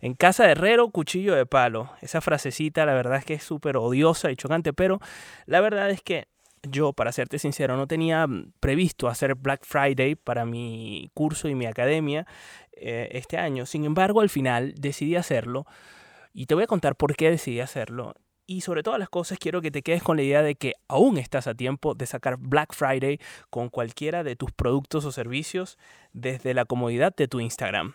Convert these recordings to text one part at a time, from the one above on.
En casa de herrero, cuchillo de palo. Esa frasecita la verdad es que es súper odiosa y chocante, pero la verdad es que yo, para serte sincero, no tenía mm, previsto hacer Black Friday para mi curso y mi academia eh, este año. Sin embargo, al final decidí hacerlo y te voy a contar por qué decidí hacerlo. Y sobre todas las cosas quiero que te quedes con la idea de que aún estás a tiempo de sacar Black Friday con cualquiera de tus productos o servicios desde la comodidad de tu Instagram.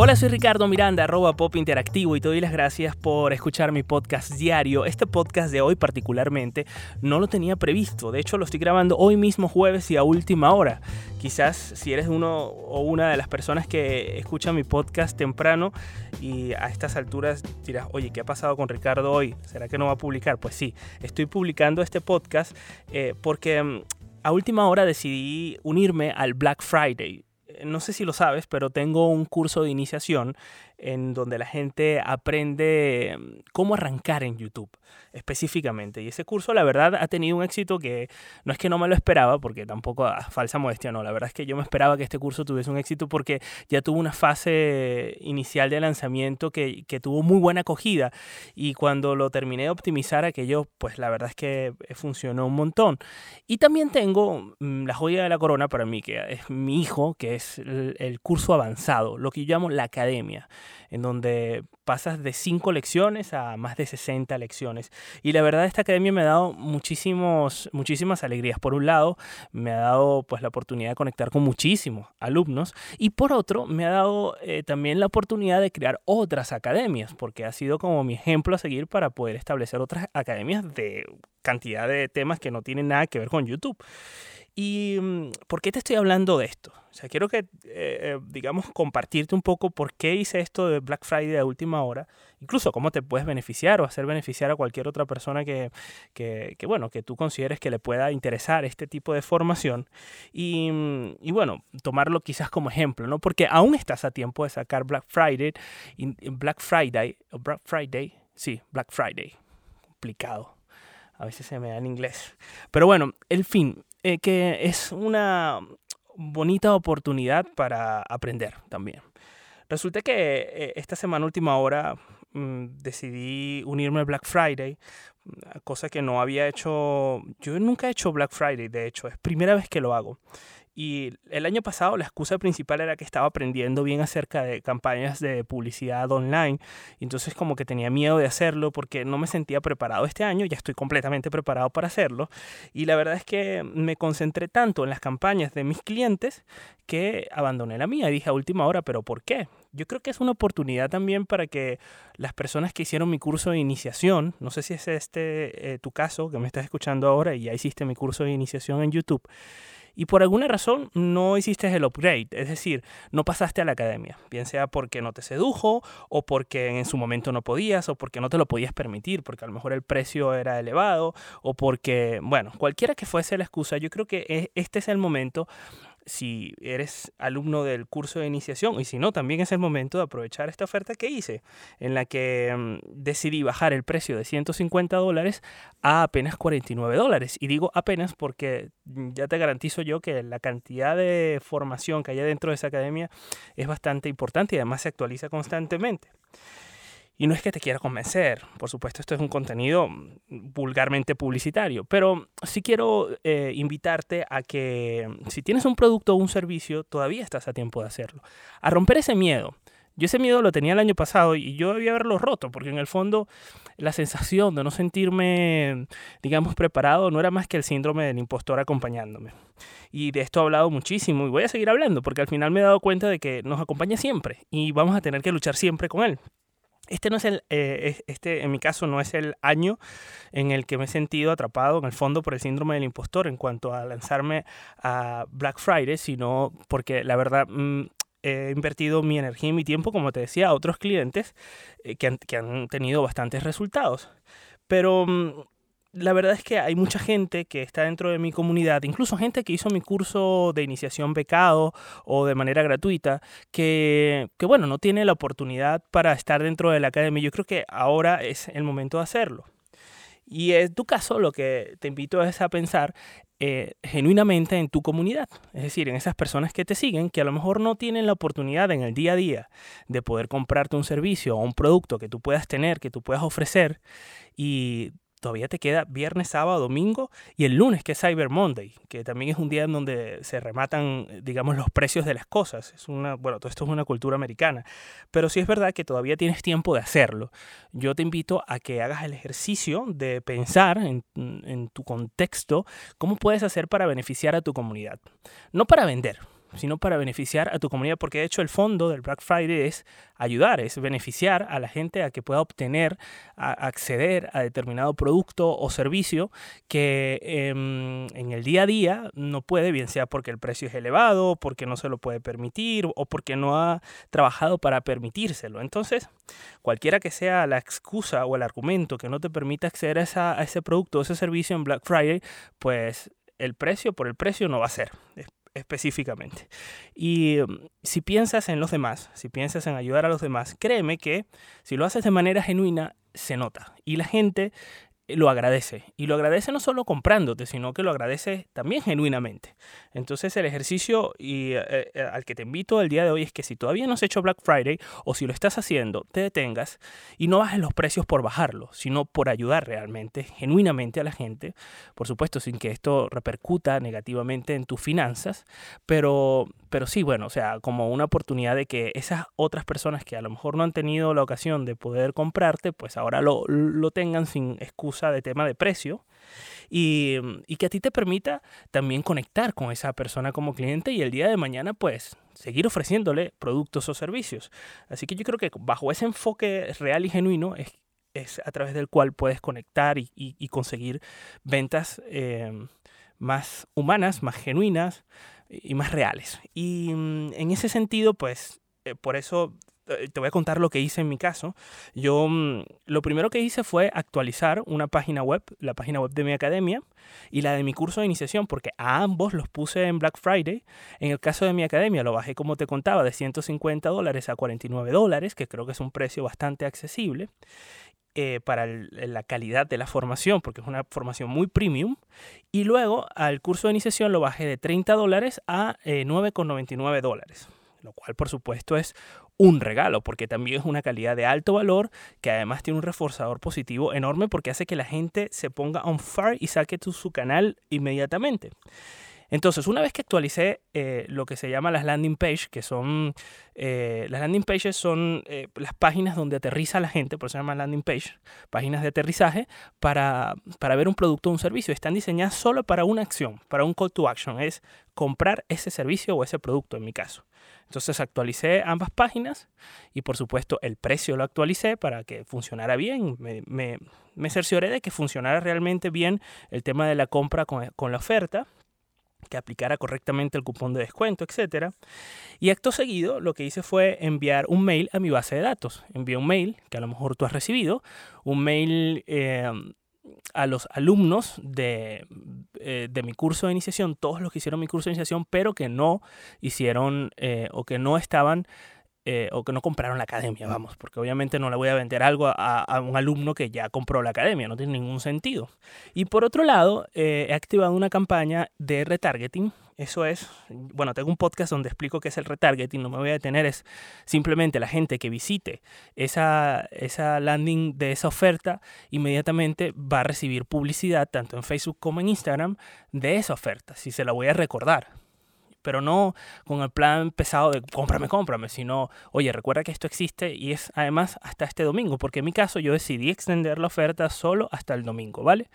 Hola, soy Ricardo Miranda, arroba pop interactivo y te doy las gracias por escuchar mi podcast diario. Este podcast de hoy particularmente no lo tenía previsto, de hecho lo estoy grabando hoy mismo jueves y a última hora. Quizás si eres uno o una de las personas que escucha mi podcast temprano y a estas alturas dirás, oye, ¿qué ha pasado con Ricardo hoy? ¿Será que no va a publicar? Pues sí, estoy publicando este podcast eh, porque mm, a última hora decidí unirme al Black Friday no sé si lo sabes, pero tengo un curso de iniciación en donde la gente aprende mm, cómo arrancar en YouTube específicamente. Y ese curso, la verdad, ha tenido un éxito que no es que no me lo esperaba, porque tampoco a falsa modestia, no. La verdad es que yo me esperaba que este curso tuviese un éxito porque ya tuvo una fase inicial de lanzamiento que, que tuvo muy buena acogida. Y cuando lo terminé de optimizar, aquello, pues la verdad es que funcionó un montón. Y también tengo mm, la joya de la corona para mí, que es mi hijo, que es el curso avanzado, lo que yo llamo la academia en donde pasas de 5 lecciones a más de 60 lecciones. Y la verdad esta academia me ha dado muchísimos, muchísimas alegrías. Por un lado, me ha dado pues la oportunidad de conectar con muchísimos alumnos y por otro, me ha dado eh, también la oportunidad de crear otras academias, porque ha sido como mi ejemplo a seguir para poder establecer otras academias de cantidad de temas que no tienen nada que ver con YouTube. ¿Y mm, por qué te estoy hablando de esto? O sea, quiero que, eh, eh, digamos, compartirte un poco por qué hice esto de Black Friday a última hora, incluso cómo te puedes beneficiar o hacer beneficiar a cualquier otra persona que, que, que bueno, que tú consideres que le pueda interesar este tipo de formación. Y, mm, y, bueno, tomarlo quizás como ejemplo, ¿no? Porque aún estás a tiempo de sacar Black Friday, Black Friday, Black Friday, sí, Black Friday, complicado. A veces se me da en inglés. Pero bueno, el fin, eh, que es una bonita oportunidad para aprender también. Resulta que eh, esta semana última hora mm, decidí unirme al Black Friday, cosa que no había hecho, yo nunca he hecho Black Friday, de hecho, es primera vez que lo hago. Y el año pasado la excusa principal era que estaba aprendiendo bien acerca de campañas de publicidad online. Entonces como que tenía miedo de hacerlo porque no me sentía preparado este año. Ya estoy completamente preparado para hacerlo. Y la verdad es que me concentré tanto en las campañas de mis clientes que abandoné la mía. Dije a última hora, pero ¿por qué? Yo creo que es una oportunidad también para que las personas que hicieron mi curso de iniciación, no sé si es este eh, tu caso que me estás escuchando ahora y ya hiciste mi curso de iniciación en YouTube, y por alguna razón no hiciste el upgrade, es decir, no pasaste a la academia, bien sea porque no te sedujo o porque en su momento no podías o porque no te lo podías permitir, porque a lo mejor el precio era elevado o porque, bueno, cualquiera que fuese la excusa, yo creo que e, este es el momento si eres alumno del curso de iniciación y si no, también es el momento de aprovechar esta oferta que hice, en la que mm, decidí bajar el precio de 150 dólares a apenas 49 dólares. Y digo apenas porque mm, ya te garantizo yo que la cantidad de formación que hay dentro de esa academia es bastante importante y además se actualiza constantemente. Y no es que te quiera convencer, por supuesto esto es un contenido vulgarmente publicitario, pero sí quiero eh, invitarte a que si tienes un producto o un servicio, todavía estás a tiempo de hacerlo. A romper ese miedo. Yo ese miedo lo tenía el año pasado y yo debía haberlo roto, porque en el fondo la sensación de no sentirme, digamos, preparado no era más que el síndrome del impostor acompañándome. Y de esto he hablado muchísimo y voy a seguir hablando, porque al final me he dado cuenta de que nos acompaña siempre y vamos a tener que luchar siempre con él. Este no es el, eh, este en mi caso no es el año en el que me he sentido atrapado en el fondo por el síndrome del impostor en cuanto a lanzarme a Black Friday, sino porque la verdad mm, he invertido mi energía y mi tiempo, como te decía, a otros clientes eh, que, han, tenido bastantes resultados. Pero mm, la verdad es que hay mucha gente que está dentro de mi comunidad, incluso gente que hizo mi curso de iniciación becado o de manera gratuita, que, que bueno, no tiene la oportunidad para estar dentro de la academia. Yo creo que ahora es el momento de hacerlo. Y en tu caso, lo que te invito es a pensar eh, genuinamente en tu comunidad, es decir, en esas personas que te siguen, que a lo mejor no tienen la oportunidad en el día a día de poder comprarte un servicio o un producto que tú puedas tener, que tú puedas ofrecer y todavía te queda viernes, sábado, domingo y el lunes que es Cyber Monday, que también es un día en donde se rematan, digamos, los precios de las cosas. Es una, bueno, todo esto es una cultura americana, pero sí es verdad que todavía tienes tiempo de hacerlo. Yo te invito a que hagas el ejercicio de pensar en, en tu contexto cómo puedes hacer para beneficiar a tu comunidad. No para vender, sino para beneficiar a tu comunidad, porque de hecho el fondo del Black Friday es ayudar, es beneficiar a la gente a que pueda obtener, a acceder a determinado producto o servicio que em, en el día a día no puede, bien sea porque el precio es elevado, porque no se lo puede permitir o porque no ha trabajado para permitírselo. Entonces, cualquiera que sea la excusa o el argumento que no te permita acceder a, a ese producto o ese servicio en Black Friday, pues el precio por el precio no va a ser específicamente. Y mm, si piensas en los demás, si piensas en ayudar a los demás, créeme que si lo haces de manera genuina, se nota. Y la gente lo agradece. Y lo agradece no solo comprándote, sino que lo agradece también genuinamente. Entonces el ejercicio y, eh, eh, al que te invito el día de hoy es que si todavía no has hecho Black Friday o si lo estás haciendo, te detengas y no bajes los precios por bajarlo, sino por ayudar realmente, genuinamente a la gente. Por supuesto, sin que esto repercuta negativamente en tus finanzas, pero, pero sí, bueno, o sea, como una oportunidad de que esas otras personas que a lo mejor no han tenido la ocasión de poder comprarte, pues ahora lo, lo tengan sin excusa de tema de precio y, y, que a ti te permita también conectar con esa persona como cliente y el día de mañana pues seguir ofreciéndole productos o servicios. Así que yo creo que bajo ese enfoque real y genuino es, es a través del cual puedes conectar y, y, y conseguir ventas eh, más humanas, más genuinas y más reales. Y mm, en ese sentido, pues, eh, por eso eh, te voy a contar lo que hice en mi caso. Yo mm, lo primero que hice fue actualizar una página web, la página web de mi academia y la de mi curso de iniciación, porque a ambos los puse en Black Friday. En el caso de mi academia lo bajé, como te contaba, de 150 dólares a 49 dólares, que creo que es un precio bastante accesible. Eh, para la calidad de la formación, porque es una formación muy premium. Y luego al curso de iniciación lo bajé de 30 dólares a 9,99 eh, dólares, lo cual por supuesto es un regalo, porque también es una calidad de alto valor que además tiene un reforzador positivo enorme porque hace que la gente se ponga on fire y saque su canal inmediatamente. Entonces, una vez que actualicé eh, lo que se llama las landing page, que son, eh, las landing pages son eh, las páginas donde aterriza la gente, por eso se llama landing page, páginas de aterrizaje, para, para ver un producto o un servicio. Están diseñadas solo para una acción, para un call to action, es comprar ese servicio o ese producto en mi caso. Entonces actualicé ambas páginas y por supuesto el precio lo actualicé para que funcionara bien. Me, me, me cercioré de que funcionara realmente bien el tema de la compra con, con la oferta que aplicara correctamente el cupón de descuento, etc. Y acto seguido lo que hice fue enviar un mail a mi base de datos. Envié un mail que a lo mejor tú has recibido, un mail eh, a los alumnos de, eh, de, mi curso de iniciación, todos los que hicieron mi curso de iniciación, pero que no hicieron eh, o que no estaban eh, o que no compraron la academia, vamos, porque obviamente no le voy a vender algo a, un alumno que ya compró la academia, no tiene ningún sentido. Y por otro lado, eh, he activado una campaña de retargeting. Eso es, bueno, tengo un podcast donde explico qué es el retargeting, no me voy a detener, es simplemente la gente que visite esa, esa landing de esa oferta, inmediatamente va a recibir publicidad tanto en Facebook como en Instagram de esa oferta, si se la voy a recordar pero no con el plan pesado de cómprame, cómprame, sino, oye, recuerda que esto existe y es además hasta este domingo, porque en mi caso yo decidí extender la oferta solo hasta el domingo, ¿vale?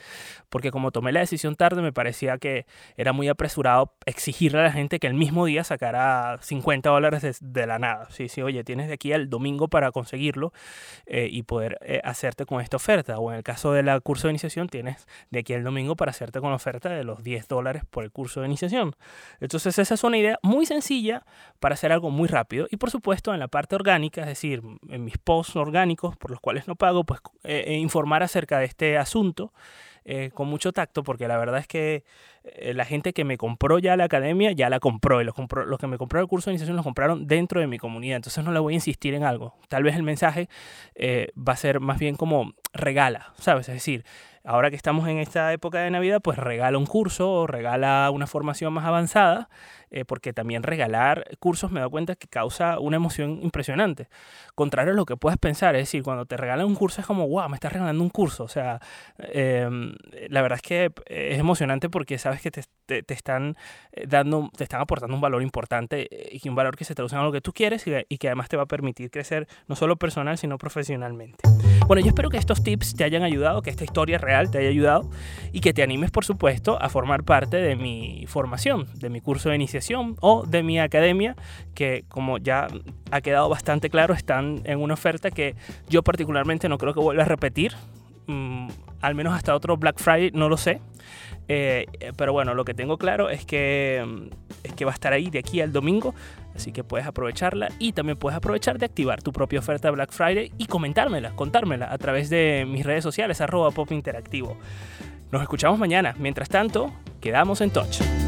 Porque como tomé la decisión tarde, me parecía que era muy apresurado exigirle a la gente que el mismo día sacara 50 dólares de, la nada. Sí, sí, oye, tienes de aquí al domingo para conseguirlo eh, y poder eh, hacerte con esta oferta. O en el caso del curso de iniciación, tienes de aquí al domingo para hacerte con la oferta de los 10 dólares por el curso de iniciación. Entonces, esa es una idea muy sencilla para hacer algo muy rápido. Y por supuesto, en la parte orgánica, es decir, en mis posts orgánicos por los cuales no pago, pues eh, eh, informar acerca de este asunto eh, con mucho tacto porque la verdad es que eh, la gente que me compró ya la academia ya la compró y los, compró, los que me compraron el curso de iniciación los compraron dentro de mi comunidad. Entonces no le voy a insistir en algo. Tal vez el mensaje eh, va a ser más bien como regala, ¿sabes? Es decir, ahora que estamos en esta época de Navidad, pues regala un curso o regala una formación más avanzada, eh, porque también regalar cursos me da cuenta que causa una emoción impresionante. Contrario a lo que puedes pensar, es decir, cuando te regalan un curso es como, wow, me estás regalando un curso. O sea, em, la verdad es que es emocionante porque sabes que te, te, están eh, dando, te están aportando un valor importante eh, y un valor que se traduce en algo que tú quieres y, y que además te va a permitir crecer no solo personal, sino profesionalmente. Bueno, yo espero que estos tips te hayan ayudado, que esta historia real te haya ayudado y que te animes, por supuesto, a formar parte de mi formación, de mi curso de iniciación o de mi academia, que como ya ha quedado bastante claro, están en una oferta que yo particularmente no creo que vuelva a repetir, mm, al menos hasta otro Black Friday, no lo sé. Eh, pero bueno, lo que tengo claro es que, mm, es que va a estar ahí de aquí al domingo, así que puedes aprovecharla y también puedes aprovechar de activar tu propia oferta Black Friday y comentármela, contármela a través de mis redes sociales, arroba pop interactivo. Nos escuchamos mañana. Mientras tanto, quedamos en touch.